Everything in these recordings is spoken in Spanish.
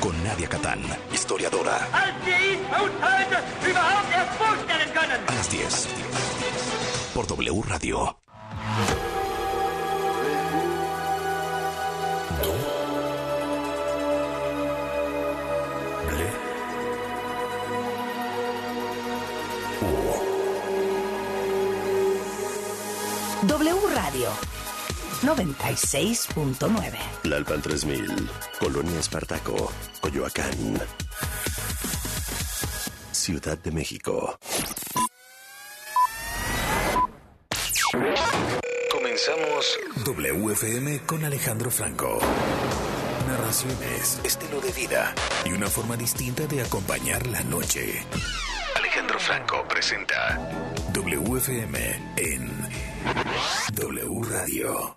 con Nadia Catán, historiadora. A las 10. Por W Radio. 96.9. Lalpan 3000, Colonia Espartaco, Coyoacán. Ciudad de México. Comenzamos WFM con Alejandro Franco. Narraciones, estilo de vida y una forma distinta de acompañar la noche. Alejandro Franco presenta WFM en W Radio.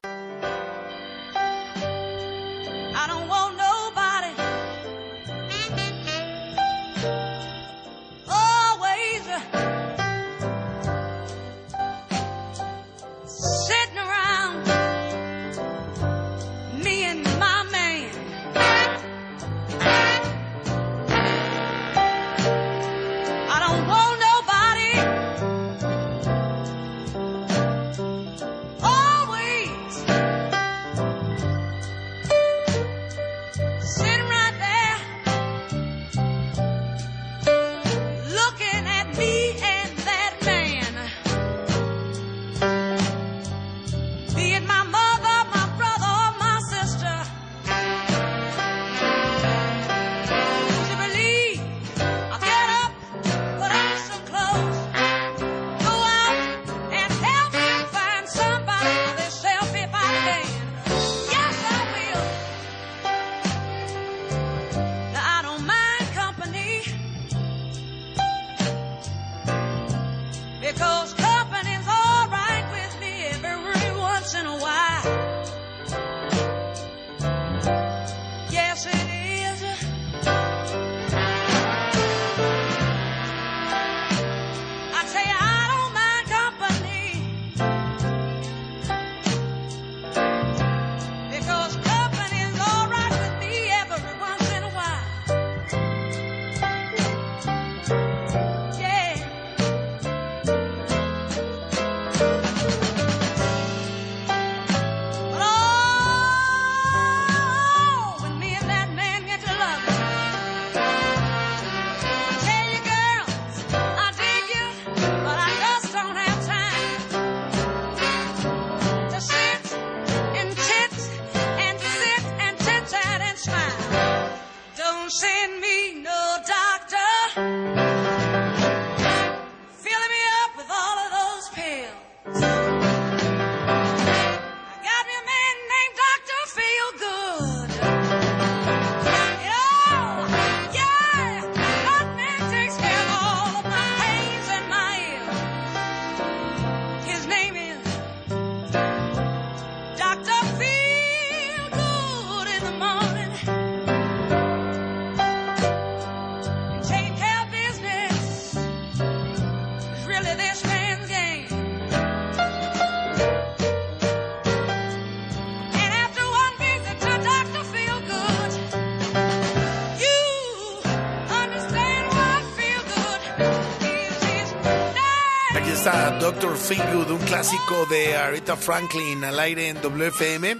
Aquí está Doctor Feelgood, un clásico de Aretha Franklin al aire en WFM.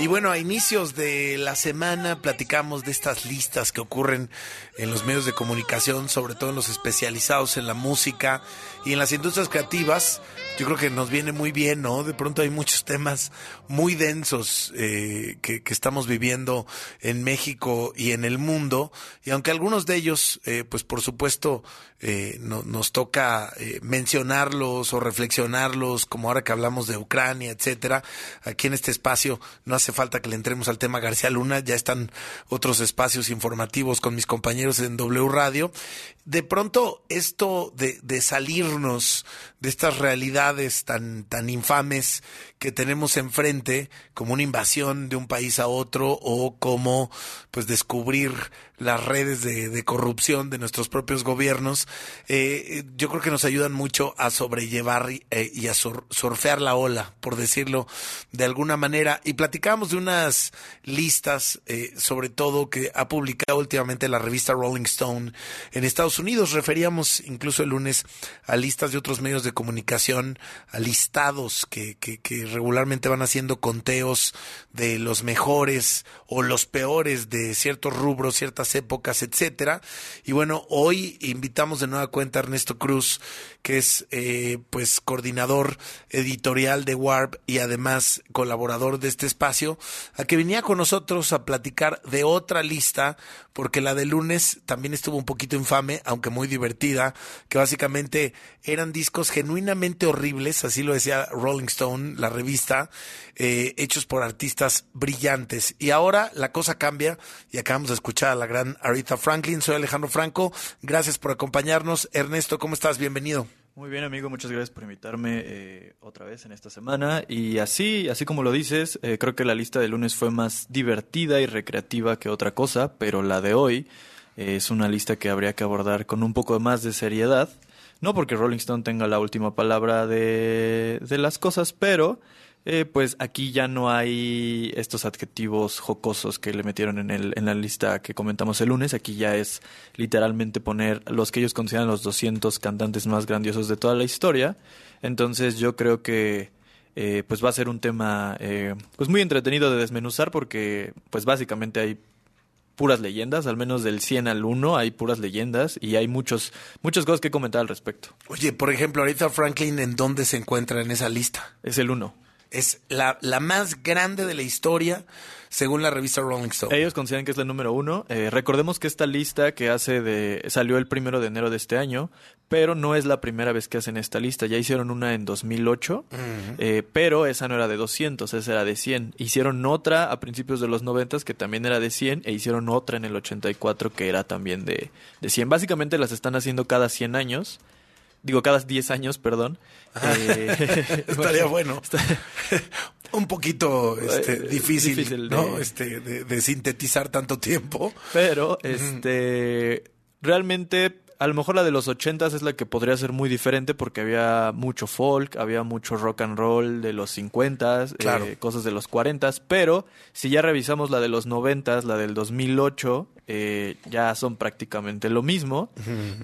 Y bueno, a inicios de la semana platicamos de estas listas que ocurren en los medios de comunicación, sobre todo en los especializados en la música y en las industrias creativas. Yo creo que nos viene muy bien, ¿no? De pronto hay muchos temas muy densos eh, que, que estamos viviendo en México y en el mundo. Y aunque algunos de ellos, eh, pues por supuesto, eh, no- nos toca eh, mencionarlos o reflexionarlos, como ahora que hablamos de Ucrania, etcétera. Aquí en este espacio no hace falta que le entremos al tema García Luna, ya están otros espacios informativos con mis compañeros en W Radio. De pronto, esto de, de salirnos de estas realidades tan, tan infames que tenemos enfrente, como una invasión de un país a otro o como pues descubrir las redes de, corrupción de nuestros propios gobiernos, eh, yo creo que nos ayudan mucho a sobrellevar eh, y a sur- surfear la ola, por decirlo de alguna manera. Y platicamos de unas listas, eh, sobre todo que ha publicado últimamente la revista Rolling Stone en Estados Unidos. Referíamos incluso el lunes a listas de otros medios de comunicación, a listados que, que, que regularmente van haciendo conteos de los mejores o los peores de ciertos rubros, ciertas épocas, etcétera. Y bueno, hoy invitamos de nueva cuenta a Ernesto Cruz, que es eh, pues coordinador editorial de Warp y además colaborador de este espacio, a que venía con nosotros a platicar de otra lista, porque la de lunes también estuvo un poquito infame, aunque muy divertida, que básicamente eran discos genuinamente horribles, así lo decía Rolling Stone, la revista, eh, hechos por artistas brillantes. Y ahora la cosa cambia y acabamos de escuchar a la gran Aretha Franklin. Soy Alejandro Franco, gracias por acompañarnos. Ernesto, ¿cómo estás? Bienvenido. Muy bien, amigo, muchas gracias por invitarme eh, otra vez en esta semana. Y así, así como lo dices, eh, creo que la lista de lunes fue más divertida y recreativa que otra cosa, pero la de hoy eh, es una lista que habría que abordar con un poco más de seriedad. No porque Rolling Stone tenga la última palabra de, de las cosas, pero eh, pues aquí ya no hay estos adjetivos jocosos que le metieron en, el, en la lista que comentamos el lunes. Aquí ya es literalmente poner los que ellos consideran los 200 cantantes más grandiosos de toda la historia. Entonces yo creo que eh, pues va a ser un tema eh, pues muy entretenido de desmenuzar porque pues básicamente hay puras leyendas, al menos del 100 al 1 hay puras leyendas y hay muchos muchas cosas que comentar al respecto. Oye, por ejemplo, ahorita Franklin, ¿en dónde se encuentra en esa lista? Es el 1. Es la, la más grande de la historia, según la revista Rolling Stone. Ellos consideran que es la número uno. Eh, recordemos que esta lista que hace de salió el primero de enero de este año, pero no es la primera vez que hacen esta lista. Ya hicieron una en 2008, eh, pero esa no era de 200, esa era de 100. Hicieron otra a principios de los 90 que también era de 100 e hicieron otra en el 84 que era también de, de 100. Básicamente las están haciendo cada 100 años. Digo, cada 10 años, perdón. Eh, Estaría bueno. está- Un poquito este, Eh, difícil, difícil ¿no? de- Este, de, de sintetizar tanto tiempo. Pero, este, realmente, a lo mejor la de los ochentas es la que podría ser muy diferente porque había mucho folk, había mucho rock and roll de los cincuentas, eh, Claro. cosas de los cuarentas, pero si ya revisamos la de los noventas, la del 2008, eh, ya son prácticamente lo mismo.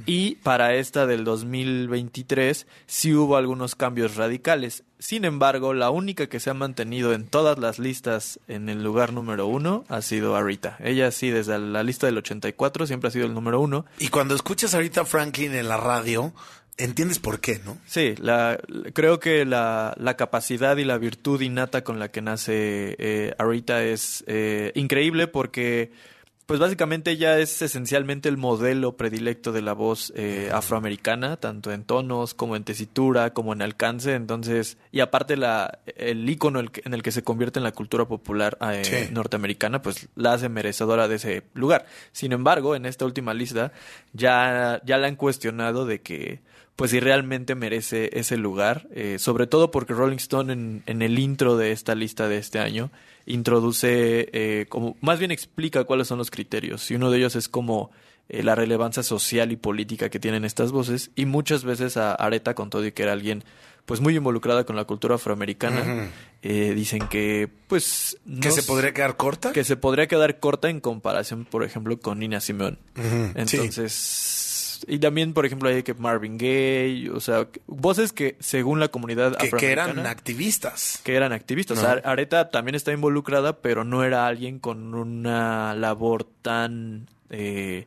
Y para esta del 2023 sí hubo algunos cambios radicales. Sin embargo, la única que se ha mantenido en todas las listas en el lugar número uno ha sido Arita. Ella sí, desde la lista del 84 siempre ha sido el número uno. Y cuando escuchas ahorita Franklin en la radio, entiendes por qué, ¿no? Sí, la, creo que la, la capacidad y la virtud innata con la que nace eh, Arita es eh, increíble porque, pues básicamente ella es esencialmente el modelo predilecto de la voz eh, afroamericana, tanto en tonos como en tesitura, como en alcance. Entonces, y aparte la, el ícono en el que se convierte en la cultura popular eh, Sí. norteamericana, pues la hace merecedora de ese lugar. Sin embargo, en esta última lista ya, ya la han cuestionado de que pues si realmente merece ese lugar, eh, sobre todo porque Rolling Stone en, en el intro de esta lista de este año introduce, eh, como más bien explica cuáles son los criterios, y uno de ellos es como eh, la relevancia social y política que tienen estas voces, y muchas veces a Areta, con todo y que era alguien pues muy involucrada con la cultura afroamericana, eh, dicen que pues Que no se podría quedar corta. que se podría quedar corta en comparación, por ejemplo, con Nina Simone. Ujú, sí. Entonces, y también, por ejemplo, hay que Marvin Gaye, o sea, voces que según la comunidad que, que eran activistas. que eran activistas. No. O sea, Areta también está involucrada, pero no era alguien con una labor tan eh,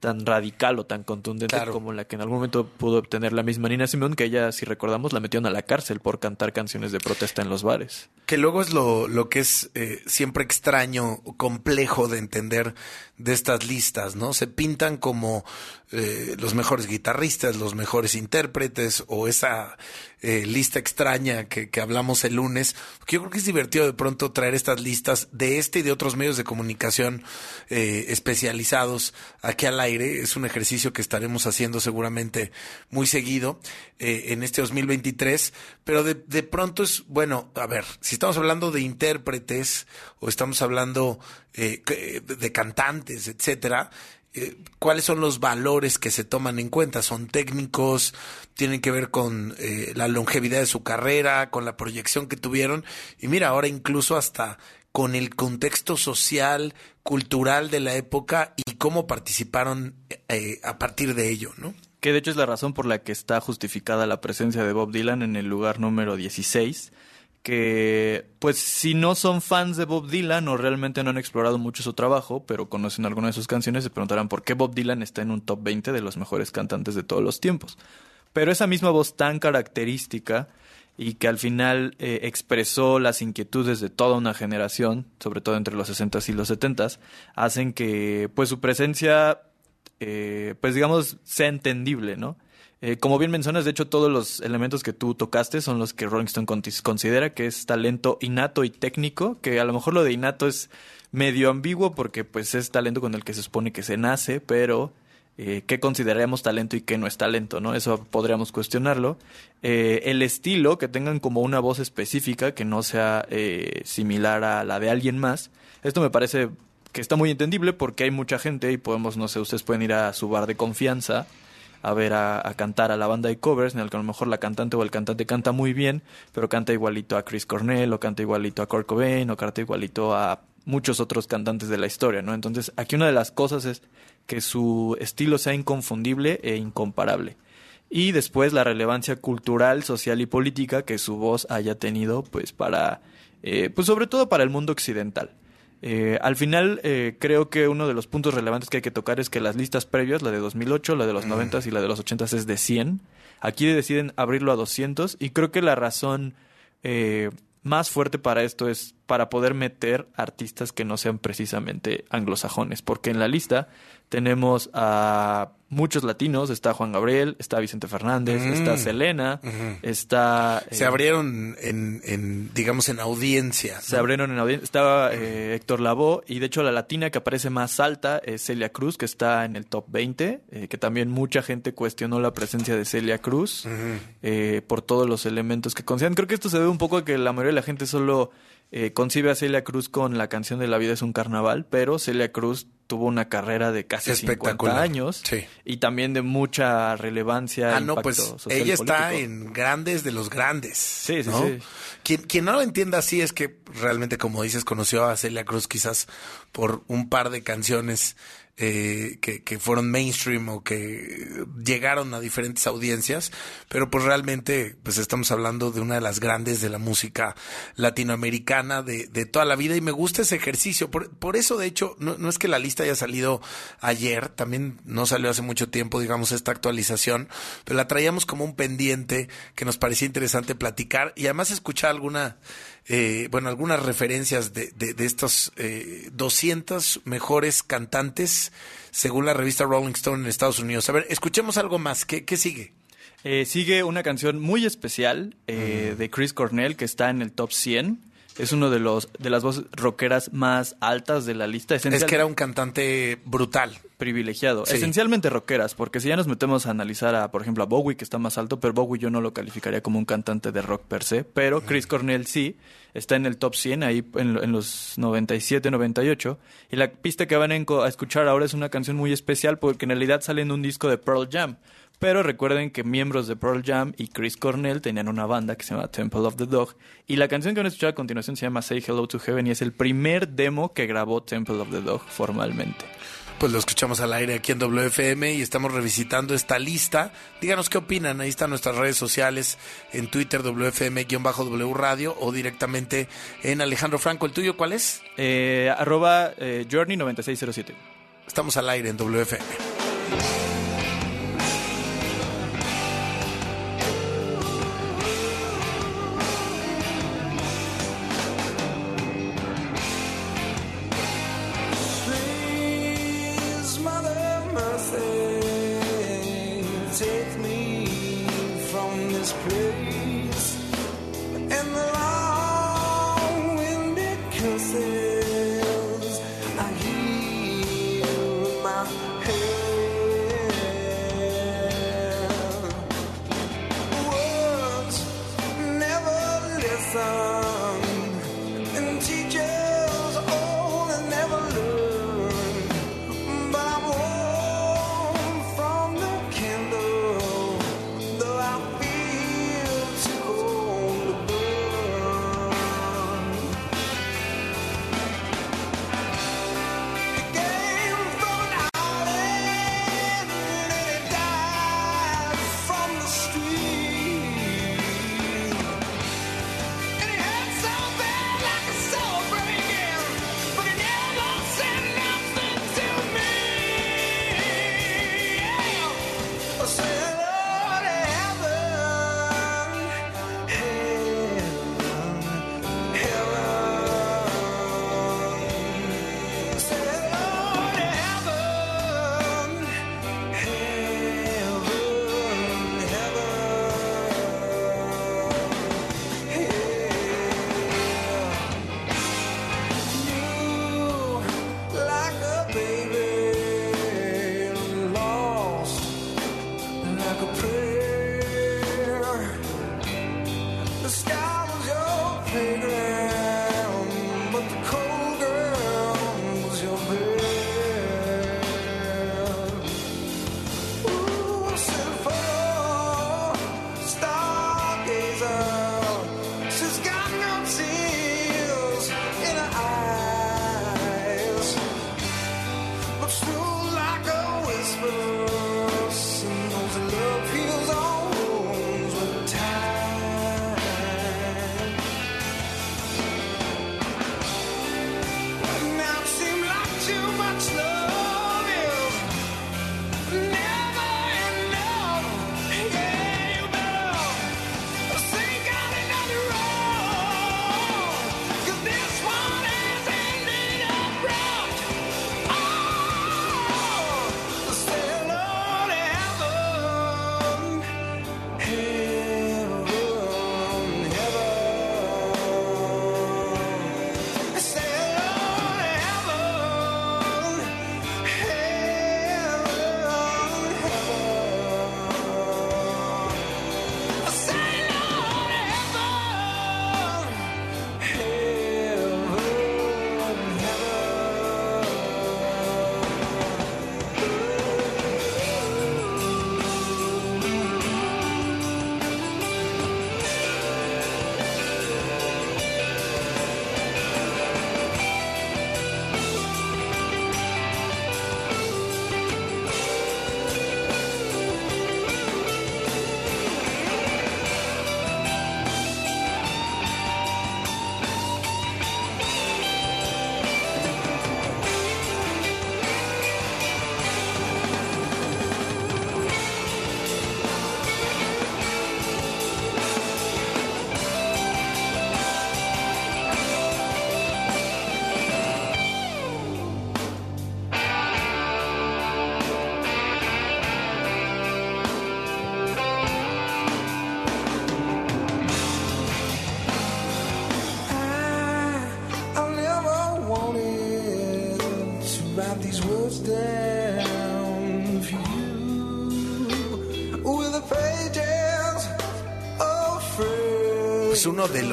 tan radical o tan contundente Claro. como la que en algún momento pudo obtener la misma Nina Simone, que ella, si recordamos, la metieron a la cárcel por cantar canciones de protesta en los bares. Que luego es lo, lo que es eh, siempre extraño, o complejo de entender de estas listas, ¿no? Se pintan como eh, los mejores guitarristas, los mejores intérpretes, o esa eh, lista extraña que, que hablamos el lunes. Yo creo que es divertido de pronto traer estas listas de este y de otros medios de comunicación eh, especializados aquí al aire. Es un ejercicio que estaremos haciendo seguramente muy seguido eh, en este 2023, pero de, de pronto es, bueno, a ver, si estamos hablando de intérpretes o estamos hablando eh, de cantantes, etcétera, eh, ¿cuáles son los valores que se toman en cuenta? ¿Son técnicos? ¿Tienen que ver con eh, la longevidad de su carrera, con la proyección que tuvieron? Y mira, ahora incluso hasta con el contexto social, cultural de la época y cómo participaron eh, a partir de ello, ¿no? Que de hecho es la razón por la que está justificada la presencia de Bob Dylan en el lugar número 16 que pues si no son fans de Bob Dylan o realmente no han explorado mucho su trabajo, pero conocen algunas de sus canciones, se preguntarán por qué Bob Dylan está en un top 20 de los mejores cantantes de todos los tiempos. Pero esa misma voz tan característica y que al final eh, expresó las inquietudes de toda una generación, sobre todo entre los 60s y los 70s, hacen que pues su presencia eh, pues digamos sea entendible, ¿no? Eh, como bien mencionas, de hecho, todos los elementos que tú tocaste son los que Rolling Stone considera que es talento innato y técnico, que a lo mejor lo de innato es medio ambiguo porque pues es talento con el que se supone que se nace, pero eh, qué consideramos talento y qué no es talento, ¿no? Eso podríamos cuestionarlo. Eh, el estilo, que tengan como una voz específica que no sea eh, similar a la de alguien más, esto me parece que está muy entendible porque hay mucha gente y podemos, no sé, ustedes pueden ir a su bar de confianza a ver a, cantar a la banda de covers, en el que a lo mejor la cantante o el cantante canta muy bien, pero canta igualito a Chris Cornell, o canta igualito a Kurt Cobain, o canta igualito a muchos otros cantantes de la historia, ¿no? Entonces, aquí una de las cosas es que su estilo sea inconfundible e incomparable. Y después la relevancia cultural, social y política que su voz haya tenido, pues para, eh, pues sobre todo para el mundo occidental. Eh, al final, eh, creo que uno de los puntos relevantes que hay que tocar es que las listas previas, la de 2008, la de los 90 y la de los 80 es de 100. Aquí deciden abrirlo a 200 y creo que la razón eh, más fuerte para esto es para poder meter artistas que no sean precisamente anglosajones, porque en la lista tenemos a muchos latinos, está Juan Gabriel, está Vicente Fernández, Mm. está Selena, está... Se eh, abrieron en, en, digamos, en audiencia. Se abrieron en audiencia. Estaba eh, Héctor Lavoe y de hecho la latina que aparece más alta es Celia Cruz, que está en el top 20, eh, que también mucha gente cuestionó la presencia de Celia Cruz eh, por todos los elementos que consideran. Creo que esto se debe un poco a que la mayoría de la gente solo eh, concibe a Celia Cruz con la canción de La vida es un carnaval, pero Celia Cruz tuvo una carrera de casi 50 Espectacular. años Sí. y también de mucha relevancia. Ah, no, pues ella está político. en grandes de los grandes. Sí, sí, ¿no? sí. Quien, quien no lo entienda así es que realmente, como dices, conoció a Celia Cruz quizás por un par de canciones eh, que, que fueron mainstream o que llegaron a diferentes audiencias, pero pues realmente pues estamos hablando de una de las grandes de la música latinoamericana de, de toda la vida y me gusta ese ejercicio. Por, por eso, de hecho, no, no es que la lista haya salido ayer, también no salió hace mucho tiempo, digamos, esta actualización, pero la traíamos como un pendiente que nos parecía interesante platicar y además escuchar alguna, eh, bueno, algunas referencias de, de, de estos eh, 200 mejores cantantes según la revista Rolling Stone en Estados Unidos. A ver, escuchemos algo más. ¿Qué, qué sigue? Eh, sigue una canción muy especial Mm. eh, de Chris Cornell que está en el top 100. Es uno de los de las voces rockeras más altas de la lista. Es que era un cantante brutal. privilegiado. Sí. Esencialmente rockeras, porque si ya nos metemos a analizar a, por ejemplo, a Bowie, que está más alto, pero Bowie yo no lo calificaría como un cantante de rock per se, pero Chris Cornell sí, está en el top 100, ahí en, en los 97, 98, y la pista que van a escuchar ahora es una canción muy especial porque en realidad sale en un disco de Pearl Jam. Pero recuerden que miembros de Pearl Jam y Chris Cornell tenían una banda que se llama Temple of the Dog. Y la canción que van a escuchar a continuación se llama Say Hello to Heaven y es el primer demo que grabó Temple of the Dog formalmente. Pues lo escuchamos al aire aquí en WFM y estamos revisitando esta lista. Díganos qué opinan. Ahí están nuestras redes sociales en Twitter, WFM-W Radio o directamente en Alejandro Franco. ¿El tuyo cuál es? Eh, arroba eh, Journey9607. Estamos al aire en WFM.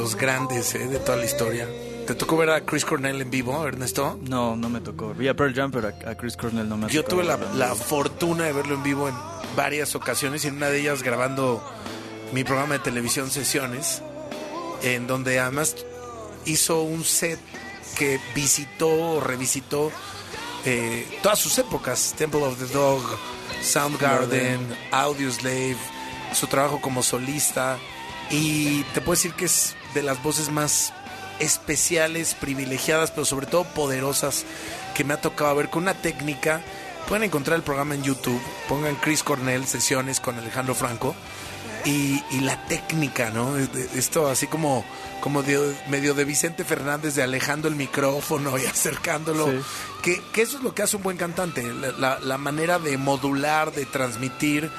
Los grandes eh, de toda la historia. ¿Te tocó ver a Chris Cornell en vivo, Ernesto? No, no me tocó. Vi a Pearl Jam, pero a, Chris Cornell no me Yo tocó tuve la, fortuna de verlo en vivo en varias ocasiones y en una de ellas grabando mi programa de televisión Sesiones, en donde además hizo un set que visitó o revisitó eh, todas sus épocas, Temple of the Dog, Soundgarden, Audioslave, su trabajo como solista y te puedo decir que es de las voces más especiales, privilegiadas, pero sobre todo poderosas que me ha tocado ver con una técnica. Pueden encontrar el programa en YouTube, pongan Chris Cornell sesiones con Alejandro Franco y, y la técnica, ¿no? Esto así como, como de- medio de Vicente Fernández de alejando el micrófono y acercándolo. Sí. Que, que eso es lo que hace un buen cantante, la, la- la manera de modular, de transmitir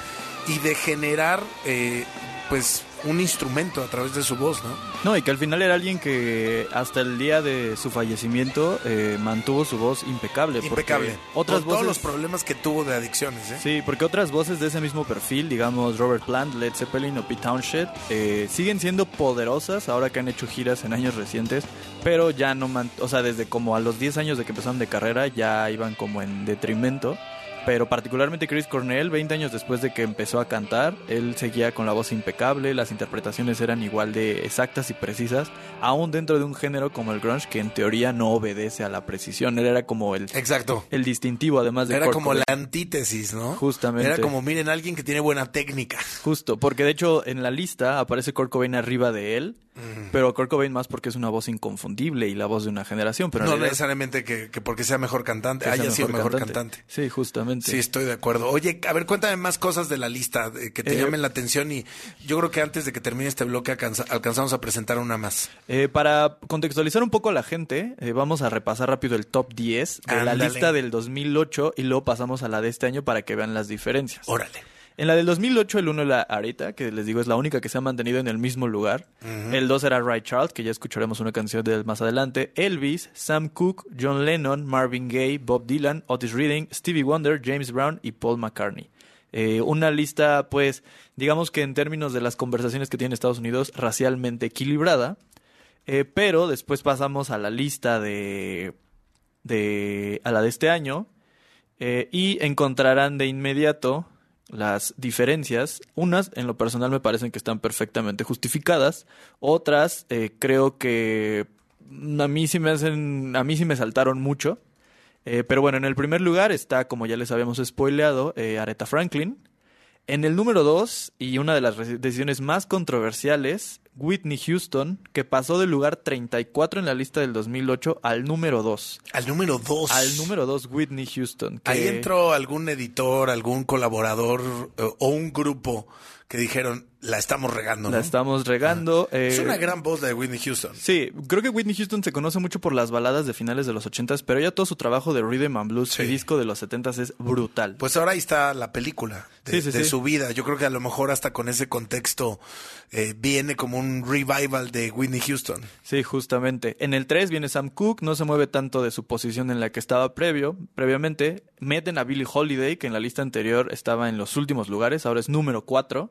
y de generar, eh, pues, un instrumento a través de su voz, ¿no? No, y que al final era alguien que hasta el día de su fallecimiento eh, mantuvo su voz impecable. Impecable. Otras Con todos los problemas que tuvo de adicciones, ¿eh? Sí, porque otras voces de ese mismo perfil, digamos Robert Plant, Led Zeppelin o Pete Townshend, eh, siguen siendo poderosas ahora que han hecho giras en años recientes, pero ya no, man- o sea, desde como a los 10 años de que empezaron de carrera ya iban como en detrimento. Pero particularmente Chris Cornell, 20 años después de que empezó a cantar, él seguía con la voz impecable, las interpretaciones eran igual de exactas y precisas, aún dentro de un género como el grunge que en teoría no obedece a la precisión. Él era como el, Exacto. el distintivo además de Era Kurt como Cobain. la antítesis, ¿no? Justamente. Era como, miren, alguien que tiene buena técnica. Justo, porque de hecho en la lista aparece Kurt Cobain arriba de él, pero Kurt Cobain más porque es una voz inconfundible y la voz de una generación, pero no realidad necesariamente que, que porque sea mejor cantante, que haya sido mejor cantante. Sí, justamente. Sí, estoy de acuerdo. Oye, a ver, cuéntame más cosas de la lista que te Eh, llamen la atención y yo creo que antes de que termine este bloque alcanza- alcanzamos a presentar una más. Eh, para contextualizar un poco a la gente, eh, vamos a repasar rápido el top 10 de la lista del 2008 y luego pasamos a la de este año para que vean las diferencias. Órale. En la del 2008, el 1 era Arita, que les digo es la única que se ha mantenido en el mismo lugar. El 2 era Ray Charles, que ya escucharemos una canción de él más adelante. Elvis, Sam Cooke, John Lennon, Marvin Gaye, Bob Dylan, Otis Redding, Stevie Wonder, James Brown y Paul McCartney. Eh, una lista, pues, digamos que en términos de las conversaciones que tiene Estados Unidos, racialmente equilibrada. Eh, pero después pasamos a la lista de, de a la de este año eh, y encontrarán de inmediato las diferencias. Unas, en lo personal, me parecen que están perfectamente justificadas. Otras, eh, creo que a mí sí me hacen, a mí sí me saltaron mucho. Eh, pero bueno, en el primer lugar está, como ya les habíamos spoileado, eh, Aretha Franklin. En el número 2, y una de las decisiones más controversiales, Whitney Houston, que pasó del lugar 34 en la lista del 2008 al número 2. Al número dos. Al número 2, Whitney Houston. que- Ahí entró algún editor, algún colaborador eh, o un grupo que dijeron, la estamos regando, ¿no? La estamos regando. Es eh, una gran voz de Whitney Houston. Sí, creo que Whitney Houston se conoce mucho por las baladas de finales de los 80s, pero ya todo su trabajo de rhythm and blues Sí. y disco de los 70s es brutal. Pues ahora ahí está la película de, Sí, sí, de sí. su vida. Yo creo que a lo mejor hasta con ese contexto eh, viene como un revival de Whitney Houston. Sí, justamente. En el 3 viene Sam Cooke, no se mueve tanto de su posición en la que estaba previo, previamente. Meten a Billie Holiday, que en la lista anterior estaba en los últimos lugares, ahora es número 4.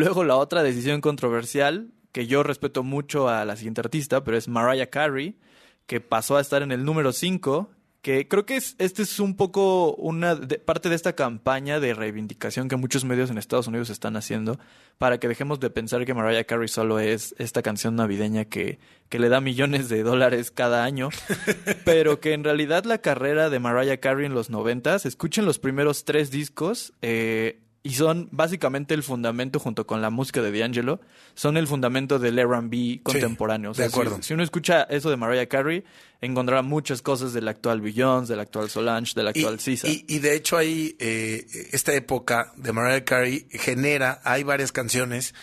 Luego la otra decisión controversial, que yo respeto mucho a la siguiente artista, pero es Mariah Carey, que pasó a estar en el número 5, que creo que es, este es un poco una de- parte de esta campaña de reivindicación que muchos medios en Estados Unidos están haciendo para que dejemos de pensar que Mariah Carey solo es esta canción navideña que, que le da millones de dólares cada año, pero que en realidad la carrera de Mariah Carey en los noventas, escuchen los primeros tres discos, eh, y son básicamente el fundamento junto con la música de D'Angelo, son el fundamento del R&B contemporáneo. O sea, de acuerdo. Si, si uno escucha eso de Mariah Carey, encontrará muchas cosas del actual Beyoncé, del actual Solange, del actual y, y- y de hecho ahí, eh, esta época de Mariah Carey genera, hay varias canciones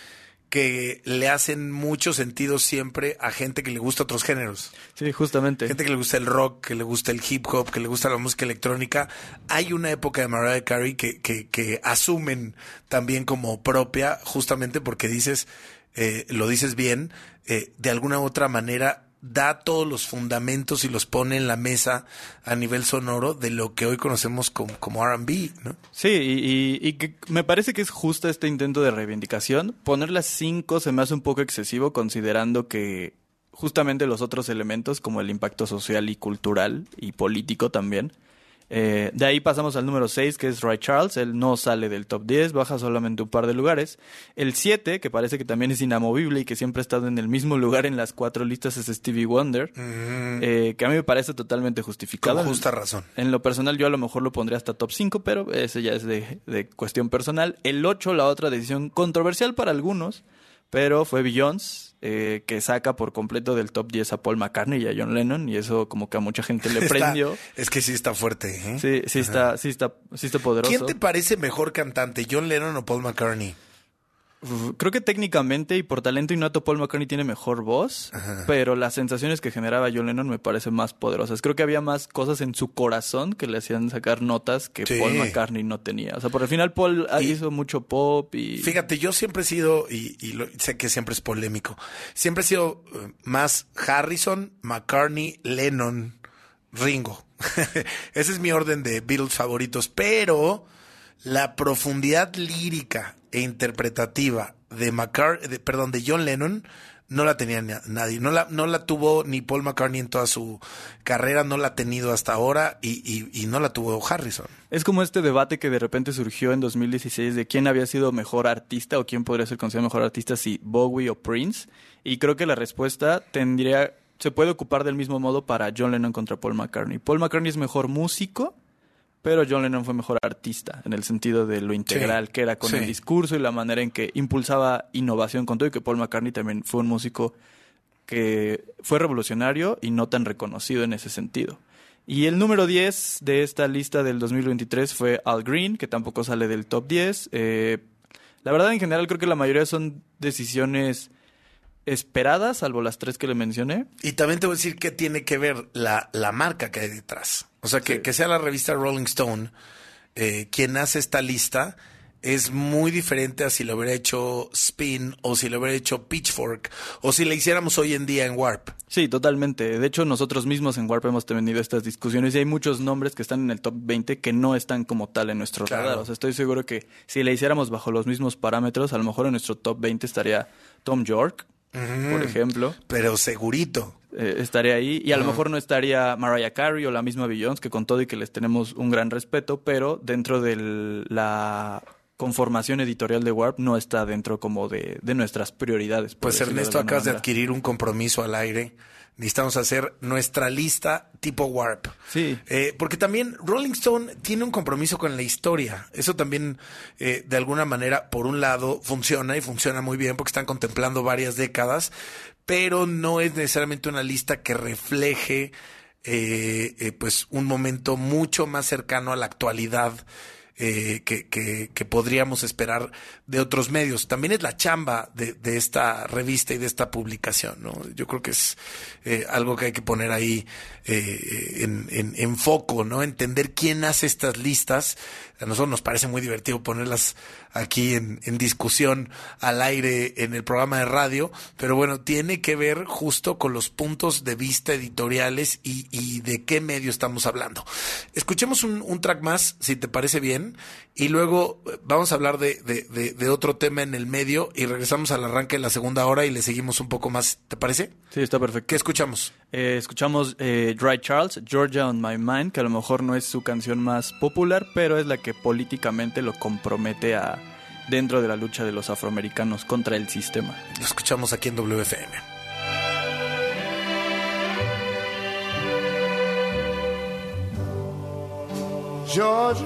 que le hacen mucho sentido siempre a gente que le gusta otros géneros. Sí, justamente. Gente que le gusta el rock, que le gusta el hip hop, que le gusta la música electrónica. Hay una época de Mariah Carey que, que, que asumen también como propia, justamente porque dices, eh, lo dices bien, eh, de alguna u otra manera da todos los fundamentos y los pone en la mesa a nivel sonoro de lo que hoy conocemos como, como R&B, ¿no? Sí, y, y- y que me parece que es justo este intento de reivindicación. Poner las cinco se me hace un poco excesivo considerando que justamente los otros elementos como el impacto social y cultural y político también. Eh, de ahí pasamos al número 6, que es Ray Charles. Él no sale del top 10, baja solamente un par de lugares. El 7, que parece que también es inamovible y que siempre ha estado en el mismo lugar en las cuatro listas, es Stevie Wonder. eh, que a mí me parece totalmente justificado. Con justa razón. En lo personal, yo a lo mejor lo pondría hasta top 5, pero ese ya es de, de cuestión personal. El 8, la otra decisión controversial para algunos, pero fue Beyoncé, eh, que saca por completo del top 10 a Paul McCartney y a John Lennon, y eso como que a mucha gente le Está- prendió. es que sí está fuerte, ¿eh? Sí, sí está, sí está, sí está poderoso. ¿Quién te parece mejor cantante, John Lennon o Paul McCartney? Creo que técnicamente y por talento innato Paul McCartney tiene mejor voz, pero las sensaciones que generaba John Lennon me parecen más poderosas. Creo que había más cosas en su corazón que le hacían sacar notas que Sí. Paul McCartney no tenía. O sea, por el final Paul Y- hizo mucho pop y... Fíjate, yo siempre he sido, y, y lo- sé que siempre es polémico, siempre he sido eh, más Harrison, McCartney, Lennon, Ringo. Ese es mi orden de Beatles favoritos, pero la profundidad lírica e interpretativa de, perdón, de John Lennon no la tenía na- nadie. No la, no la tuvo ni Paul McCartney en toda su carrera, no la ha tenido hasta ahora y, y- y no la tuvo Harrison. Es como este debate que de repente surgió en 2016 de quién había sido mejor artista o quién podría ser considerado mejor artista, si Bowie o Prince. Y creo que la respuesta tendría, se puede ocupar del mismo modo para John Lennon contra Paul McCartney. Paul McCartney es mejor músico, pero John Lennon fue mejor artista en el sentido de lo integral que era con sí. el discurso y la manera en que impulsaba innovación con todo y que Paul McCartney también fue un músico que fue revolucionario y no tan reconocido en ese sentido. Y el número 10 de esta lista del 2023 fue Al Green, que tampoco sale del top 10. Eh, la verdad, en general, creo que la mayoría son decisiones esperadas, salvo las tres que le mencioné. Y también te voy a decir que tiene que ver la, la marca que hay detrás. O sea, que, Sí. que sea la revista Rolling Stone eh, quien hace esta lista es muy diferente a si lo hubiera hecho Spin o si lo hubiera hecho Pitchfork o si le hiciéramos hoy en día en Warp. Sí, totalmente. De hecho, nosotros mismos en Warp hemos tenido estas discusiones y hay muchos nombres que están en el top 20 que no están como tal en nuestro Claro. radar. O sea, estoy seguro que si le hiciéramos bajo los mismos parámetros, a lo mejor en nuestro top 20 estaría Tom York, por ejemplo. Pero segurito. Eh, estaría ahí y a lo mejor no estaría Mariah Carey o la misma Beyoncé que con todo y que les tenemos un gran respeto pero dentro de la conformación editorial de Warp no está dentro como de, de nuestras prioridades Pues de Ernesto, alguna acabas de adquirir un compromiso al aire necesitamos hacer nuestra lista tipo Warp. Sí. Eh, porque también Rolling Stone tiene un compromiso con la historia. Eso también, eh, de alguna manera, por un lado, funciona y funciona muy bien porque están contemplando varias décadas, pero no es necesariamente una lista que refleje eh, eh, pues un momento mucho más cercano a la actualidad eh, que, que- que podríamos esperar de otros medios. También es la chamba de, de esta revista y de esta publicación, ¿no? Yo creo que es eh, algo que hay que poner ahí eh, en, en- en foco, ¿no? Entender quién hace estas listas. A nosotros nos parece muy divertido ponerlas aquí en, en discusión al aire en el programa de radio, pero bueno, tiene que ver justo con los puntos de vista editoriales y, y de qué medio estamos hablando. Escuchemos un, un track más, si te parece bien, y luego eh, vamos a hablar de, de- de- de otro tema en el medio y regresamos al arranque de la segunda hora y le seguimos un poco más, ¿te parece? Sí, está perfecto. ¿Qué escuchamos? Eh, escuchamos eh, Dry Charles, Georgia on My Mind, que a lo mejor no es su canción más popular, pero es la que políticamente lo compromete a dentro de la lucha de los afroamericanos contra el sistema. Lo escuchamos aquí en WFM. Georgia,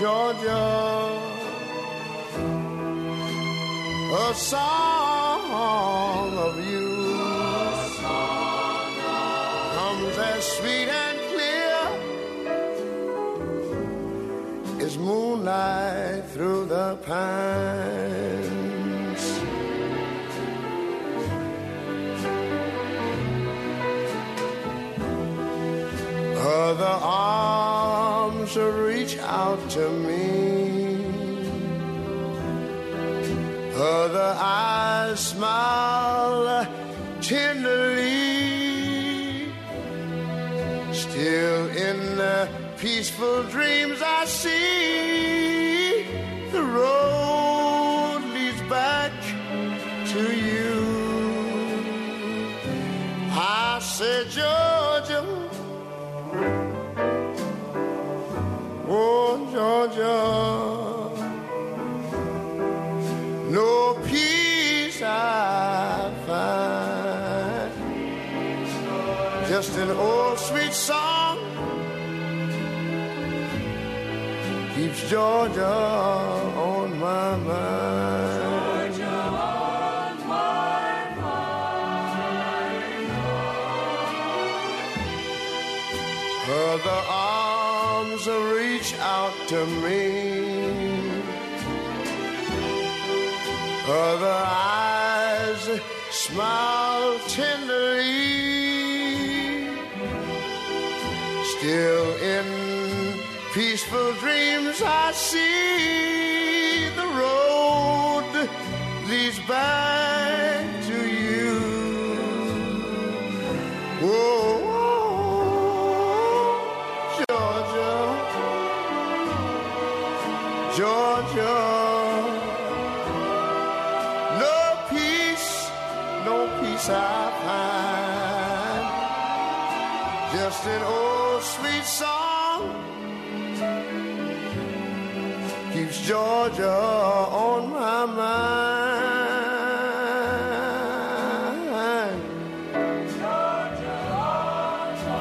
Georgia, a song of you comes as sweet and clear as moonlight through the pines. To me. Other eyes smile tenderly. Still in the peaceful dreams I see keeps Georgia on my mind. Other arms reach out to me. Other eyes smile tenderly. Still in peaceful dreams, I see the road leads back to you. Whoa, Georgia, Georgia. No peace, no peace I find. Just an old sweet song Georgia on my mind.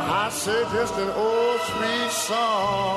I say just an old sweet song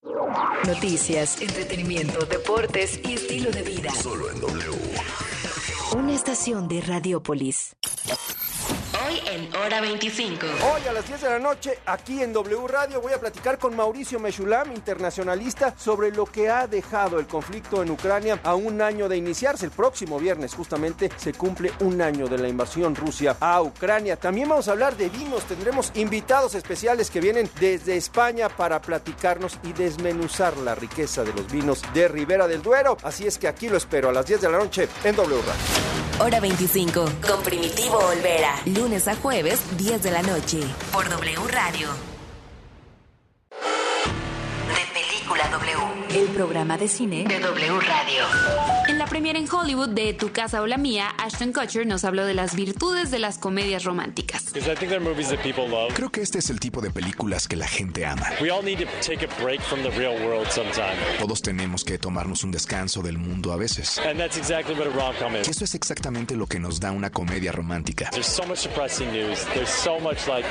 Noticias, entretenimiento, deportes y estilo de vida. solo en W. Una estación de Radiopolis. Hoy en Hora 25. Hoy a las 10 de la noche, aquí en W Radio, voy a platicar con Mauricio Meshulam, internacionalista, sobre lo que ha dejado el conflicto en Ucrania a un año de iniciarse. El próximo viernes, justamente, se cumple un año de la invasión Rusia a Ucrania. También vamos a hablar de vinos. Tendremos invitados especiales que vienen desde España para platicarnos y desmenuzar la riqueza de los vinos de Ribera del Duero. Así es que aquí lo espero a las 10 de la noche en W Radio. Hora 25. Con Primitivo Olvera. Lunes a jueves, 10 de la noche. Por W Radio. Película W. El programa de cine De W Radio. En la premiere en Hollywood de Tu casa o la mía, Ashton Kutcher nos habló de las virtudes de las comedias románticas. Creo que este es el tipo de películas que la gente ama. Todos tenemos que tomarnos un descanso del mundo a veces. Y eso es exactamente lo que nos da una comedia romántica. There's so much depressing news. There's so much like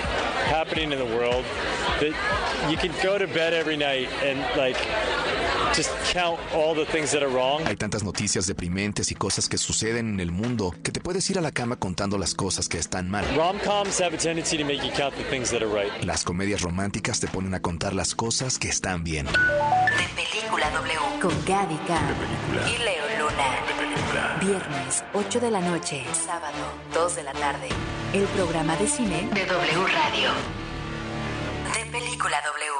happening in the world that you can go to bed every night and like just count all the things that are wrong. Hay tantas noticias deprimentes y cosas que suceden en el mundo que te puedes ir a la cama contando las cosas que están mal. Rom-coms have a tendency to make you count the things that are right. Las comedias románticas te ponen a contar las cosas que están bien. De Película W. Con Gaby. Y Leo Luna. Viernes, 8 de la noche. Sábado, 2 de la tarde. El programa de cine De W Radio. De Película W.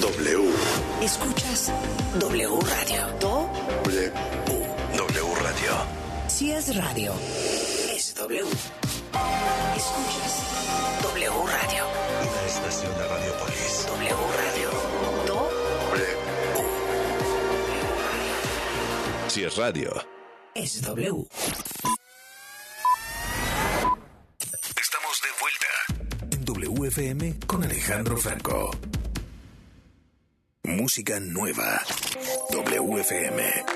W. Escuchas W Radio. Do. W. W Radio. Si es radio, es W. Escuchas W Radio. Una estación de Radiopolis. W Radio. Do. Si es radio, Es W. Estamos de vuelta en WFM con Alejandro Franco. Música nueva. WFM.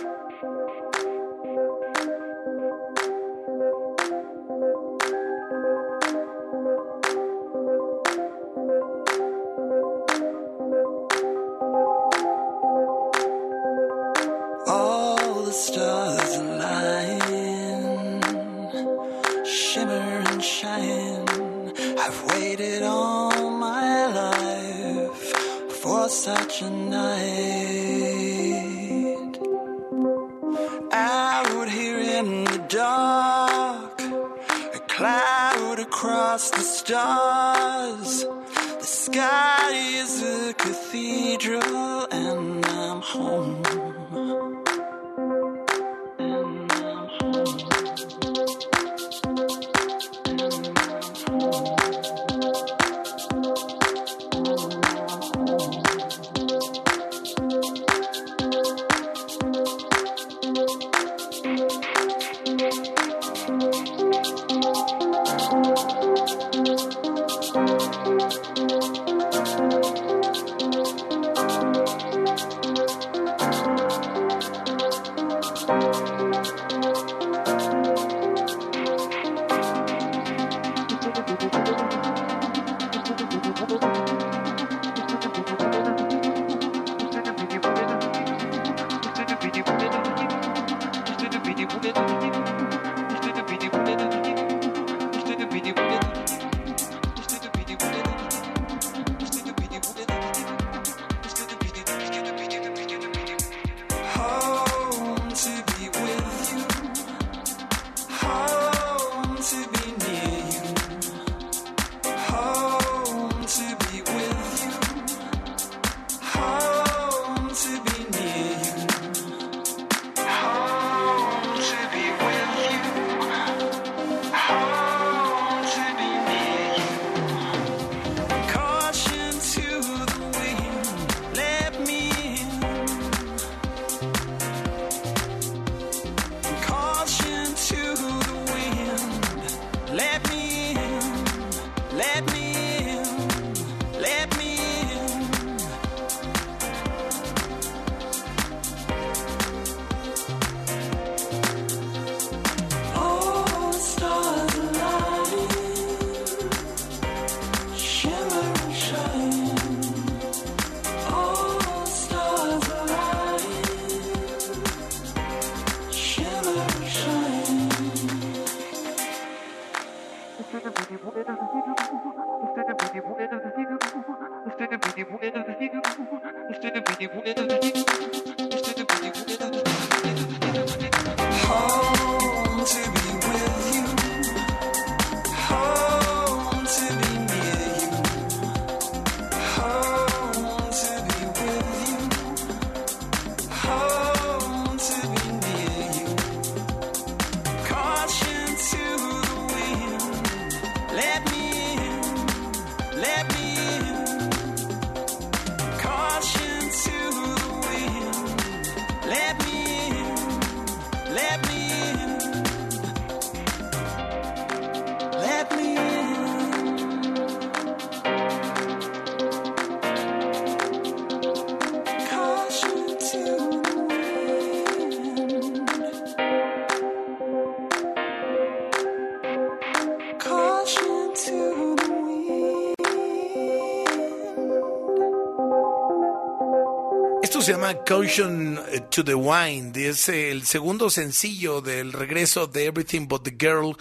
Se llama Caution to the Wind. Es el segundo sencillo del regreso de Everything But the Girl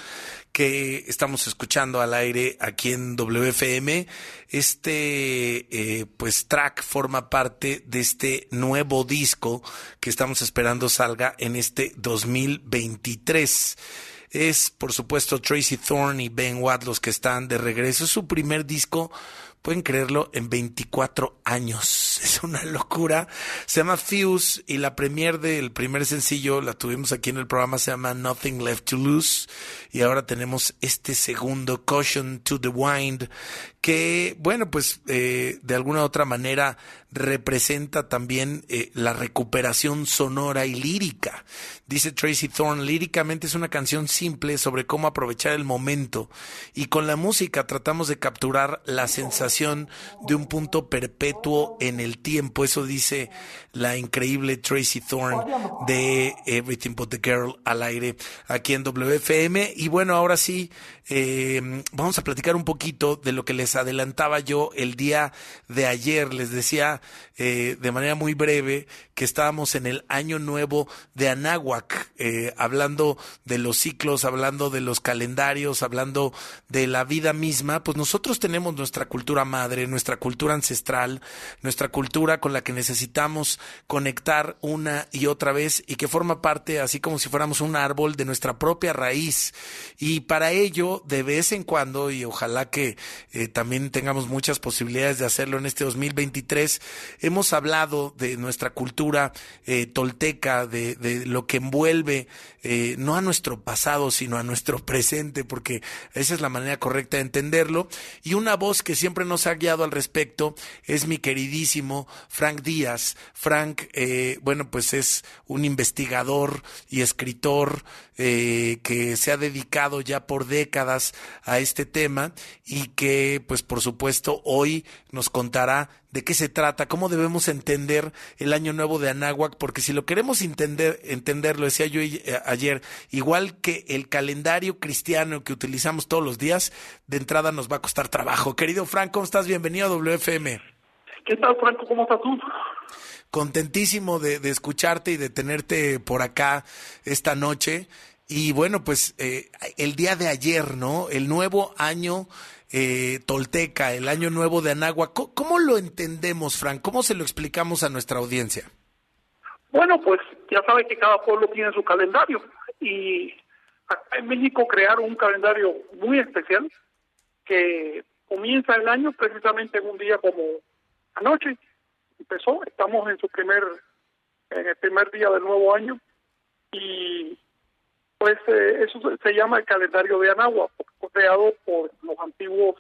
que estamos escuchando al aire aquí en WFM. Este eh, pues track forma parte de este nuevo disco que estamos esperando salga en este 2023. Es por supuesto Tracy Thorne y Ben Watt los que están de regreso. Es su primer disco pueden creerlo, en 24 años. Es una locura. Se llama Fuse y la premier del primer sencillo la tuvimos aquí en el programa, se llama Nothing Left to Lose. Y ahora tenemos este segundo, Caution to the Wind, que, bueno, pues eh, de alguna u otra manera representa también eh, la recuperación sonora y lírica. Dice Tracy Thorne, líricamente es una canción simple sobre cómo aprovechar el momento y con la música tratamos de capturar la sensación de un punto perpetuo en el tiempo. Eso dice la increíble Tracy Thorn de Everything But the Girl al aire aquí en WFM. Y bueno, ahora sí, eh, vamos a platicar un poquito de lo que les adelantaba yo el día de ayer. Les decía eh, de manera muy breve que estábamos en el año nuevo de Anáhuac, eh, hablando de los ciclos, hablando de los calendarios, hablando de la vida misma. Pues nosotros tenemos nuestra cultura madre, nuestra cultura ancestral, nuestra cultura con la que necesitamos conectar una y otra vez y que forma parte, así como si fuéramos un árbol, de nuestra propia raíz. Y para ello, de vez en cuando, y ojalá que eh, también tengamos muchas posibilidades de hacerlo en este 2023, hemos hablado de nuestra cultura eh, tolteca, de, de, lo que envuelve eh, no a nuestro pasado, sino a nuestro presente, porque esa es la manera correcta de entenderlo. Y una voz que siempre nos ha guiado al respecto es mi queridísimo Frank Díaz. Frank, bueno, pues es un investigador y escritor que se ha dedicado ya por décadas a este tema y que, pues por supuesto, hoy nos contará de qué se trata, cómo debemos entender el Año Nuevo de Anáhuac, porque si lo queremos entender, entenderlo, decía yo eh, ayer, igual que el calendario cristiano que utilizamos todos los días, de entrada nos va a costar trabajo. Querido Frank, ¿cómo estás? Bienvenido a WFM. ¿Qué tal, Franco? ¿Cómo estás tú? Contentísimo de, de escucharte y de tenerte por acá esta noche. Y bueno, pues eh, el día de ayer, ¿no? El nuevo año eh, tolteca, el año nuevo de Anáhuac. ¿Cómo, ¿Cómo, lo entendemos, Frank? ¿Cómo se lo explicamos a nuestra audiencia? Bueno, pues ya sabe que cada pueblo tiene su calendario y acá en México crearon un calendario muy especial que comienza el año precisamente en un día como anoche. Empezó, estamos en su primer, en el primer día del nuevo año y pues eh, eso se, llama el calendario de Anáhuac, creado por los antiguos,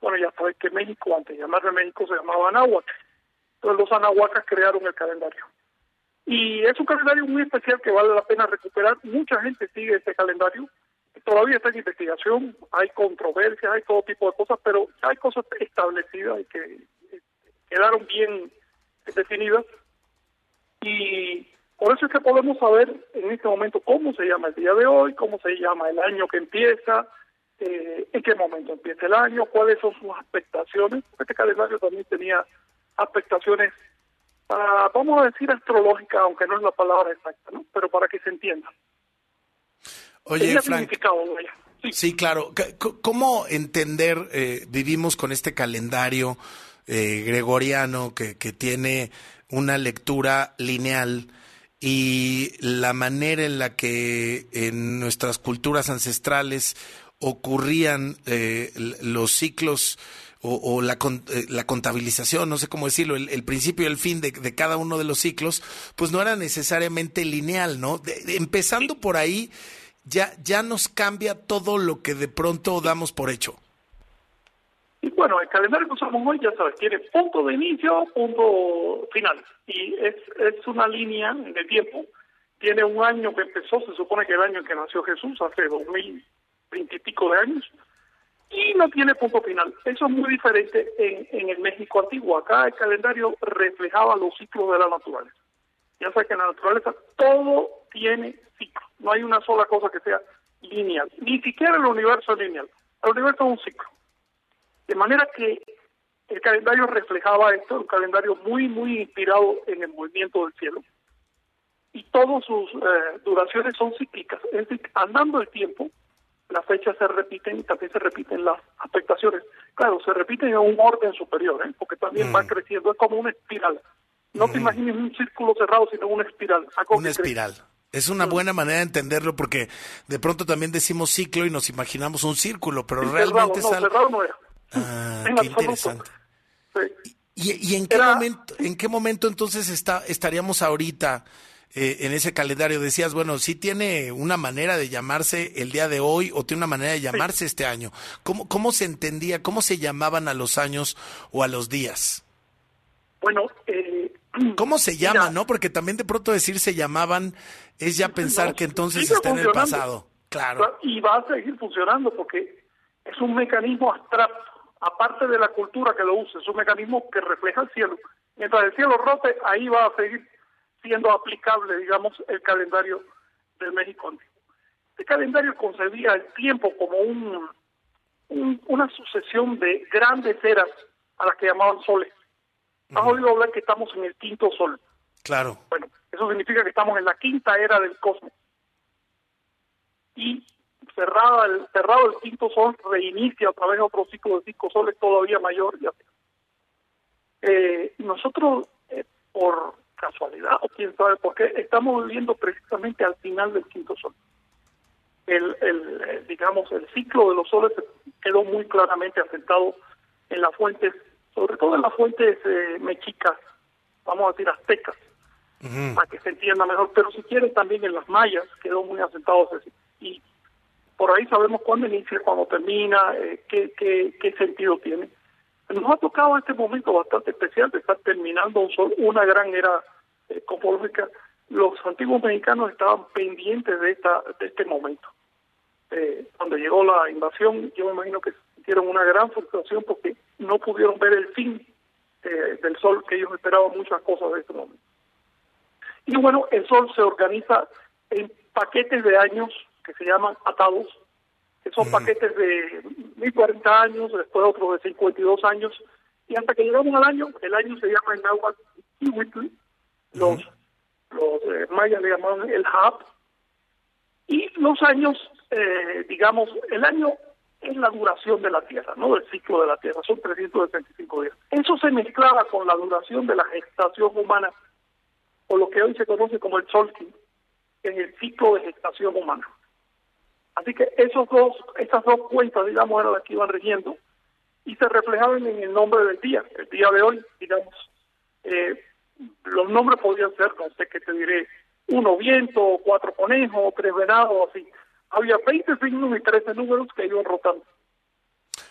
bueno, ya sabes que México, antes de llamarse México, se llamaba Anáhuac. Entonces los anahuacas crearon el calendario. Y es un calendario muy especial que vale la pena recuperar. Mucha gente sigue este calendario. Todavía está en investigación, hay controversias, hay todo tipo de cosas, pero hay cosas establecidas y que quedaron bien definidas. Y por eso es que podemos saber en este momento cómo se llama el día de hoy, cómo se llama el año que empieza, eh, en qué momento empieza el año, cuáles son sus expectaciones. Este calendario también tenía expectaciones, uh, vamos a decir astrológicas, aunque no es la palabra exacta, ¿no? pero para que se entienda. Oye, Frank, sí. sí. claro. ¿Cómo entender, eh, vivimos con este calendario eh, gregoriano que, que tiene una lectura lineal? Y la manera en la que en nuestras culturas ancestrales ocurrían eh, los ciclos o, la, eh, la, contabilización, no sé cómo decirlo, el, principio y el fin de, de, cada uno de los ciclos, pues no era necesariamente lineal, ¿no? Empezando por ahí, ya, ya nos cambia todo lo que de pronto damos por hecho. Y bueno, el calendario que usamos hoy, ya sabes, tiene punto de inicio, punto final. Y es, es una línea de tiempo. Tiene un año que empezó, se supone que el año en que nació Jesús, hace dos mil veintipico de años, y no tiene punto final. Eso es muy diferente en, en el México antiguo. Acá el calendario reflejaba los ciclos de la naturaleza. Ya sabes que en la naturaleza todo tiene ciclo. No hay una sola cosa que sea lineal. Ni siquiera el universo es lineal. El universo es un ciclo. De manera que el calendario reflejaba esto, un calendario muy, muy inspirado en el movimiento del cielo. Y todas sus eh, duraciones son cíclicas, es decir, andando el tiempo, las fechas se repiten y también se repiten las afectaciones. Claro, se repiten en un orden superior, ¿eh? porque también mm. va creciendo, es como una espiral. No mm. te imagines un círculo cerrado, sino una espiral. Una espiral. Crece. Es una buena manera de entenderlo porque de pronto también decimos ciclo y nos imaginamos un círculo, pero sí, realmente cerrado, no, es algo... cerrado no era. Ah, qué interesante. Sí. ¿Y, y en, qué Era... momento, en qué momento entonces está, estaríamos ahorita eh, en ese calendario? Decías, bueno, sí tiene una manera de llamarse el día de hoy o tiene una manera de llamarse sí. este año. ¿Cómo, ¿Cómo se entendía, cómo se llamaban a los años o a los días? Bueno, eh, ¿cómo se llama, mira, no? Porque también de pronto decir se llamaban es ya pensar no, que entonces está en el pasado. Claro. Y va a seguir funcionando porque es un mecanismo abstracto aparte de la cultura que lo usa, es un mecanismo que refleja el cielo. Mientras el cielo rote, ahí va a seguir siendo aplicable, digamos, el calendario del México antiguo. Este calendario concebía el tiempo como un, un- una sucesión de grandes eras a las que llamaban soles. Has oído hablar que estamos en el quinto sol. Claro. Bueno, eso significa que estamos en la quinta era del cosmos. Y cerrada el, cerrado el quinto sol, reinicia otra vez otro ciclo de cinco soles todavía mayor. y así. Eh, nosotros, eh, por casualidad o quién sabe por qué, estamos viviendo precisamente al final del quinto sol. El, el, eh, digamos, el ciclo de los soles quedó muy claramente asentado en las fuentes, sobre todo en las fuentes eh, mexicas, vamos a decir aztecas, para que se entienda mejor, pero si quieres también en las mayas quedó muy asentado ese ciclo. Y por ahí sabemos cuándo inicia, cuándo termina, eh, qué, sentido tiene. Nos ha tocado este momento bastante especial de estar terminando un sol, una gran era eh. Los antiguos mexicanos estaban pendientes de esta de este momento. Eh, cuando llegó la invasión, yo me imagino que sintieron una gran frustración porque no pudieron ver el fin eh, del sol, que ellos esperaban muchas cosas de este momento. Y bueno, el sol se organiza en paquetes de años que se llaman atados, que son paquetes de 1040 años, después otros de 52 años, y hasta que llegamos al año, el año se llama en agua los, los eh, mayas le llamaban el Hab, y los años, eh, digamos, el año es la duración de la Tierra, no del ciclo de la Tierra, son 365 días. Eso se mezclaba con la duración de la gestación humana, o lo que hoy se conoce como el Solkin, en el ciclo de gestación humana. Así que esos dos, esas dos cuentas, digamos, eran las que iban rigiendo y se reflejaban en el nombre del día, el día de hoy, digamos. Eh, los nombres podían ser, no sé qué te diré, uno viento, cuatro conejos, tres venados, así. Había 20 signos y 13 números que iban rotando.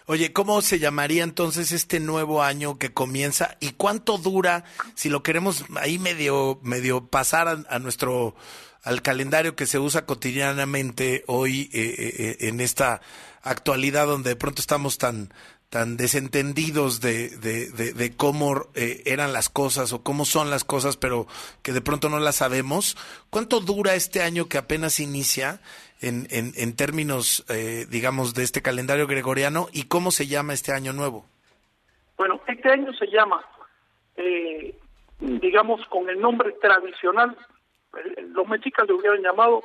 Oye, ¿cómo se llamaría entonces este nuevo año que comienza y cuánto dura si lo queremos ahí medio medio pasar a nuestro al calendario que se usa cotidianamente hoy eh, eh, en esta actualidad donde de pronto estamos tan tan desentendidos de, de, cómo eh, eran las cosas o cómo son las cosas, pero que de pronto no las sabemos. ¿Cuánto dura este año que apenas inicia en, en, en términos, eh, digamos, de este calendario gregoriano y cómo se llama este año nuevo? Bueno, este año se llama, eh, digamos, con el nombre tradicional, eh, los mexicas le hubieran llamado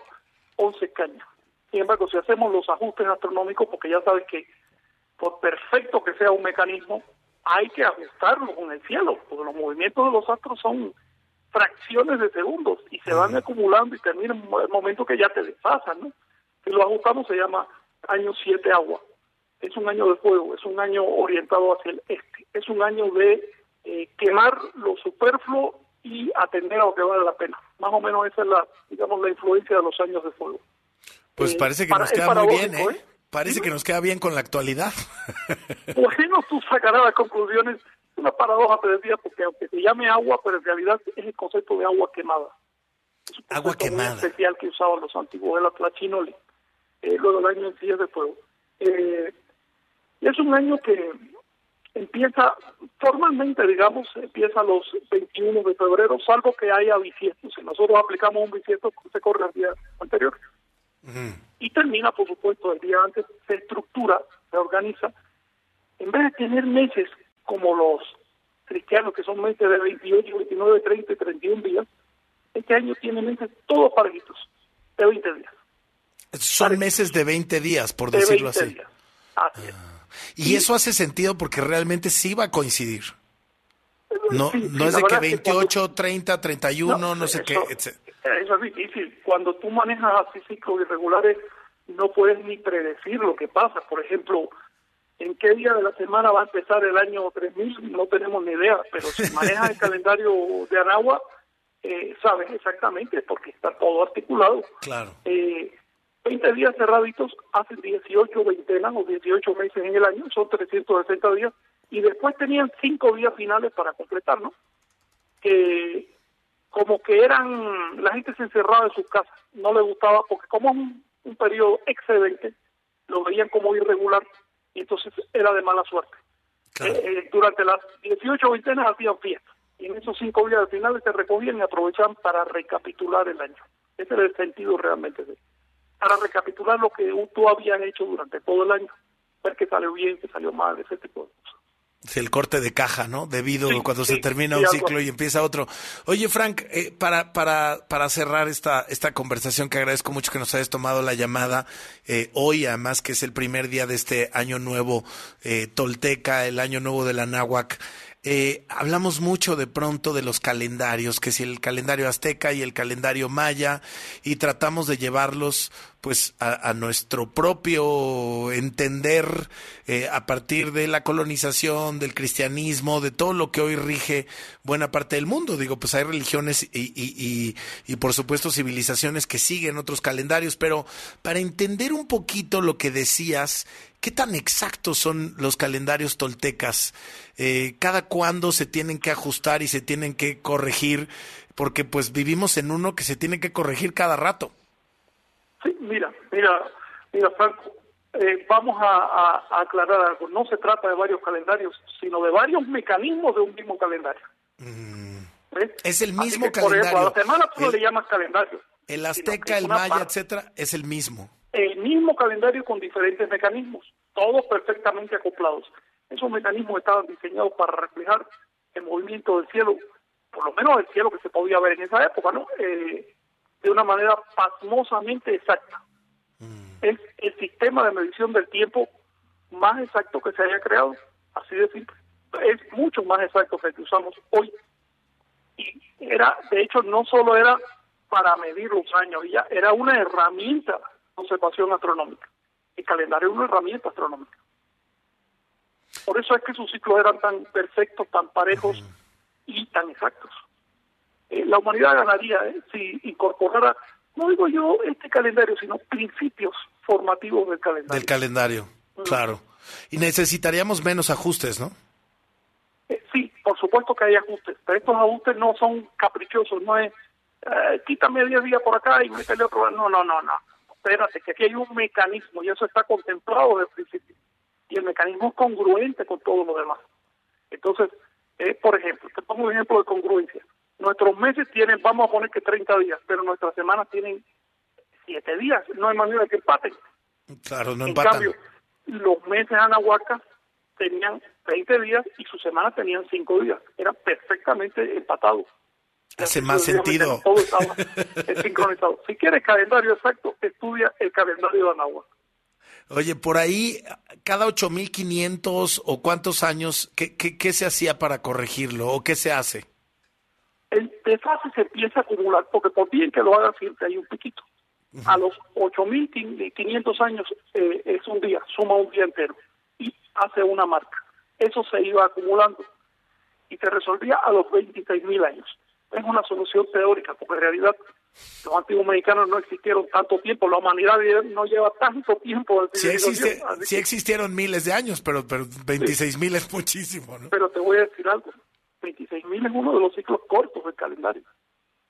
once cañas. Sin embargo, si hacemos los ajustes astronómicos, porque ya sabes que por perfecto que sea un mecanismo, hay que ajustarlo con el cielo, porque los movimientos de los astros son fracciones de segundos y se van acumulando y termina en un momento que ya te desfasan, ¿no? Si lo ajustamos se llama año 7 agua. Es un año de fuego, es un año orientado hacia el este, es un año de eh, quemar lo superfluo y atender a lo que vale la pena. Más o menos esa es la, digamos, la influencia de los años de fuego. Pues Eh, parece que para- nos es queda muy bien, paradójico, ¿eh? Parece que nos queda bien con la actualidad. Bueno, tú sacarás las conclusiones. Es una paradoja, te decía, porque aunque se llame agua, pero en realidad es el concepto de agua quemada. Agua concepto muy quemada. especial que usaban los antiguos de la Tlachinoli, eh, luego del año en de fuego. Eh, es un año que empieza formalmente, digamos, empieza los 21 de febrero, salvo que haya bisiestos. Si nosotros aplicamos un bisiesto, se corre al día anterior. Y termina, por supuesto, el día antes, se estructura, se organiza. En vez de tener meses como los cristianos, que son meses de 28, 29, 30 y 31 días, este año tiene meses todos parejitos, de 20 días. Son meses de 20 días, por De decirlo 20 así. días. Así es. Y eso hace sentido porque realmente sí va a coincidir. No, Sí, no es de que verdad es que 28, 30, 31, no, No, sé eso- qué. etc. Eso es difícil. Cuando tú manejas así ciclos irregulares, no puedes ni predecir lo que pasa. Por ejemplo, en qué día de la semana va a empezar el año 3000, no tenemos ni idea. Pero si manejas el calendario de Anagua, eh, sabes exactamente, porque está todo articulado. Claro. Eh, 20 días cerraditos hacen 18 veintenas o 18 meses en el año, son 360 días, y después tenían 5 días finales para completar, ¿no? Que como que eran, la gente se encerraba en sus casas, no le gustaba, porque como es un, un periodo excedente, lo veían como irregular, y entonces era de mala suerte. Eh, durante las 18 veintenas hacían fiesta. Y en esos cinco días finales se recogían y aprovechaban para recapitular el año. Ese era el sentido realmente de para recapitular lo que tú habías hecho durante todo el año, ver que salió bien, que salió mal, ese tipo de cosas. Es el corte de caja, ¿no? Debido cuando se termina un ciclo y empieza otro. Oye, Frank, eh, para, para, para cerrar esta, esta conversación, que agradezco mucho que nos hayas tomado la llamada eh, hoy, además que es el primer día de este año nuevo eh, tolteca, el año nuevo de la náhuac. Eh, hablamos mucho de pronto de los calendarios, que si el calendario azteca y el calendario maya, y tratamos de llevarlos pues a, a nuestro propio entender eh, a partir de la colonización, del cristianismo, de todo lo que hoy rige buena parte del mundo. Digo, pues hay religiones y, y, y, y por supuesto civilizaciones que siguen otros calendarios, pero para entender un poquito lo que decías, ¿Qué tan exactos son los calendarios toltecas? Eh, ¿Cada cuándo se tienen que ajustar y se tienen que corregir? Porque pues vivimos en uno que se tiene que corregir cada rato. Sí, mira, mira, mira, Franco, eh, vamos a, a- a aclarar algo. No se trata de varios calendarios, sino de varios mecanismos de un mismo calendario. ¿Ves? Es el mismo que, por ejemplo, a calendario. la semana tú no El- le llamas calendario. El azteca, el maya, parte. etcétera, es el mismo. El mismo calendario con diferentes mecanismos, todos perfectamente acoplados. Esos mecanismos estaban diseñados para reflejar el movimiento del cielo, por lo menos el cielo que se podía ver en esa época, ¿no? Eh, de una manera pasmosamente exacta. Es el sistema de medición del tiempo más exacto que se haya creado, así de simple. Es mucho más exacto que el que usamos hoy. Y era, de hecho, no solo era para medir los años, ya era una herramienta observación astronómica. El calendario es una herramienta astronómica. Por eso es que sus ciclos eran tan perfectos, tan parejos y tan exactos. Eh, la humanidad ganaría ¿eh? si incorporara, no digo yo este calendario, sino principios formativos del calendario. Del calendario, claro. Y necesitaríamos menos ajustes, ¿no? Eh, sí, por supuesto que hay ajustes, pero estos ajustes no son caprichosos, no es eh, quítame 10 días por acá y métele otro. No, no, no, no. Espérate, que aquí hay un mecanismo y eso está contemplado desde el principio. Y el mecanismo es congruente con todo lo demás. Entonces, eh, por ejemplo, te pongo un ejemplo de congruencia. Nuestros meses tienen, vamos a poner que 30 días, pero nuestras semanas tienen 7 días. No hay manera de que empaten. Claro, no en empatan. cambio, los meses anahuacas tenían 20 días y sus semanas tenían 5 días. Eran perfectamente empatados. Hace más sentido. Todo eh, sincronizado. Si quieres calendario exacto, estudia el calendario de Anáhuac. Oye, por ahí, cada 8500 o cuántos años, ¿qué, qué, qué se hacía para corregirlo o qué se hace? El desfase se empieza a acumular, porque por bien que lo haga siempre hay un piquito. A los 8.500 años eh, es un día, suma un día entero y hace una marca. Eso se iba acumulando y se resolvía a los 26.000 años. Es una solución teórica, porque en realidad los antiguos mexicanos no existieron tanto tiempo, la humanidad no lleva tanto tiempo Sí, existe, existieron miles de años, pero, pero 26 mil es muchísimo, ¿no? Pero te voy a decir algo, 26.000 es uno de los ciclos cortos del calendario.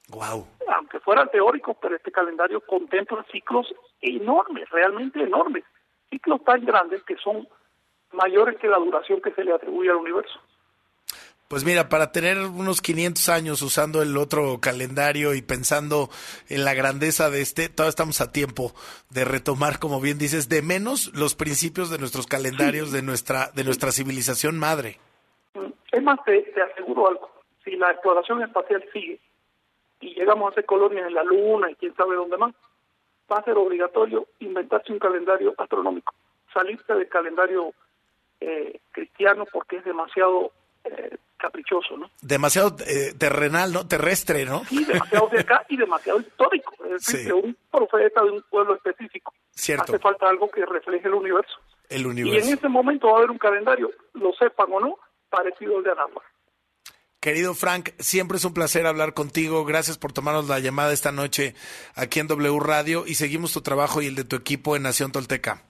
Wow. Aunque fueran teóricos, pero este calendario contempla ciclos enormes, realmente enormes. Ciclos tan grandes que son mayores que la duración que se le atribuye al universo. Pues mira, para tener unos 500 años usando el otro calendario y pensando en la grandeza de este, todavía estamos a tiempo de retomar, como bien dices, de menos los principios de nuestros calendarios, de nuestra, de nuestra civilización madre. Es más, te, te aseguro algo, si la exploración espacial sigue y llegamos a hacer colonias en la Luna y quién sabe dónde más, va a ser obligatorio inventarse un calendario astronómico, salirse del calendario eh, cristiano porque es demasiado eh, caprichoso, ¿no? Demasiado eh, terrenal, ¿no? Terrestre, ¿no? Sí, demasiado de acá y demasiado histórico. Es decir, Sí. que un profeta de un pueblo específico. Cierto. Hace falta algo que refleje el universo. El Y en universo. ese momento va a haber un calendario, lo sepan o no, parecido al de Anáhuac. Querido Frank, siempre es un placer hablar contigo. Gracias por tomarnos la llamada esta noche aquí en W Radio y seguimos tu trabajo y el de tu equipo en Nación Tolteca.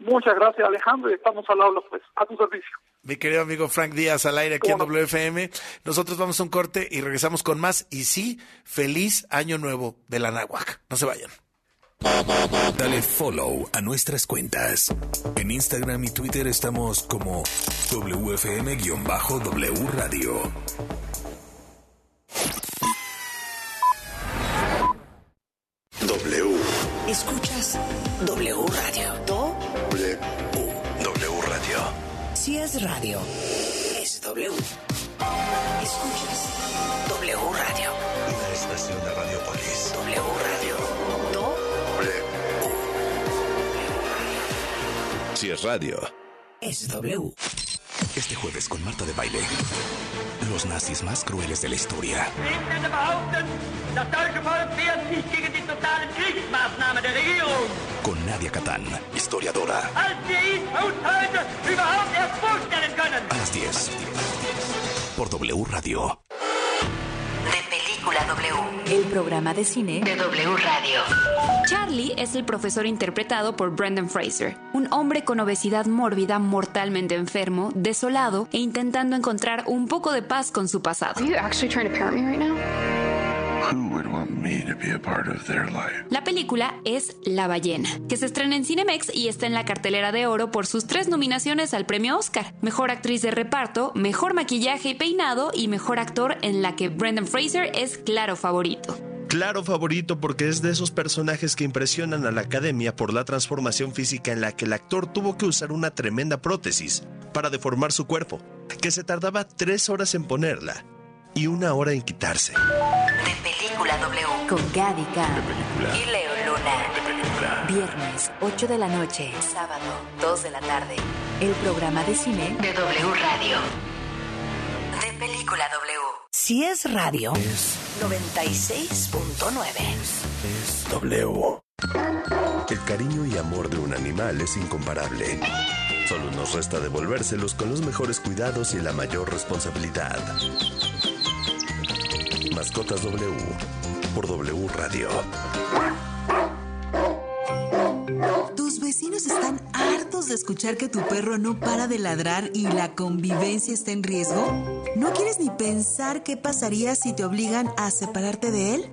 Muchas gracias, Alejandro, estamos al habla, pues, a tu servicio. Mi querido amigo Frank Díaz al aire aquí en. WFM. Nosotros vamos a un corte y regresamos con más. Y sí, feliz año nuevo de la Náhuac. No se vayan. Dale follow a nuestras cuentas. En Instagram y Twitter estamos como WFM-W Radio. W. Escuchas W Radio. Do. W. W Radio. Si es radio, es W. Escuchas W Radio. Una estación de Radiopolis. W Radio. Do. Si es radio. Es W. Este jueves con Marta de Baile. Los nazis más crueles de la historia. Con Nadia Catán, historiadora. A las 10. Por W Radio. Película W. El programa de cine de W Radio. Charlie es el profesor interpretado por Brendan Fraser, un hombre con obesidad mórbida, mortalmente enfermo, desolado e intentando encontrar un poco de paz con su pasado. Would want me La película es La ballena, que se estrena en Cinemex y está en la cartelera de oro por sus tres nominaciones al premio Oscar: Mejor actriz de reparto, Mejor maquillaje y peinado y Mejor actor en la que Brendan Fraser es claro favorito. Claro favorito porque es de esos personajes que impresionan a la academia por la transformación física en la que el actor tuvo que usar una tremenda prótesis para deformar su cuerpo, que se tardaba tres horas en ponerla y una hora en quitarse. De Película W. Con Gaby Khan y Leo Luna. Viernes, 8 de la noche. Sábado, 2 de la tarde. El programa de cine de W Radio. De Película W. Si es radio, 96.9. W. El cariño y amor de un animal es incomparable. Solo nos resta devolvérselos con los mejores cuidados y la mayor responsabilidad. Mascotas W por W Radio. ¿Tus vecinos están hartos de escuchar que tu perro no para de ladrar y la convivencia está en riesgo? ¿No quieres ni pensar qué pasaría si te obligan a separarte de él?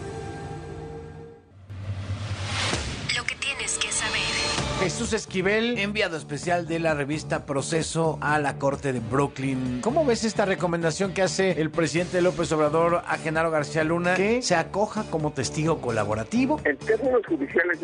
Jesús Esquivel, enviado especial de la revista Proceso a la Corte de Brooklyn. ¿Cómo ves esta recomendación que hace el presidente López Obrador a Genaro García Luna que se acoja como testigo colaborativo? En términos judiciales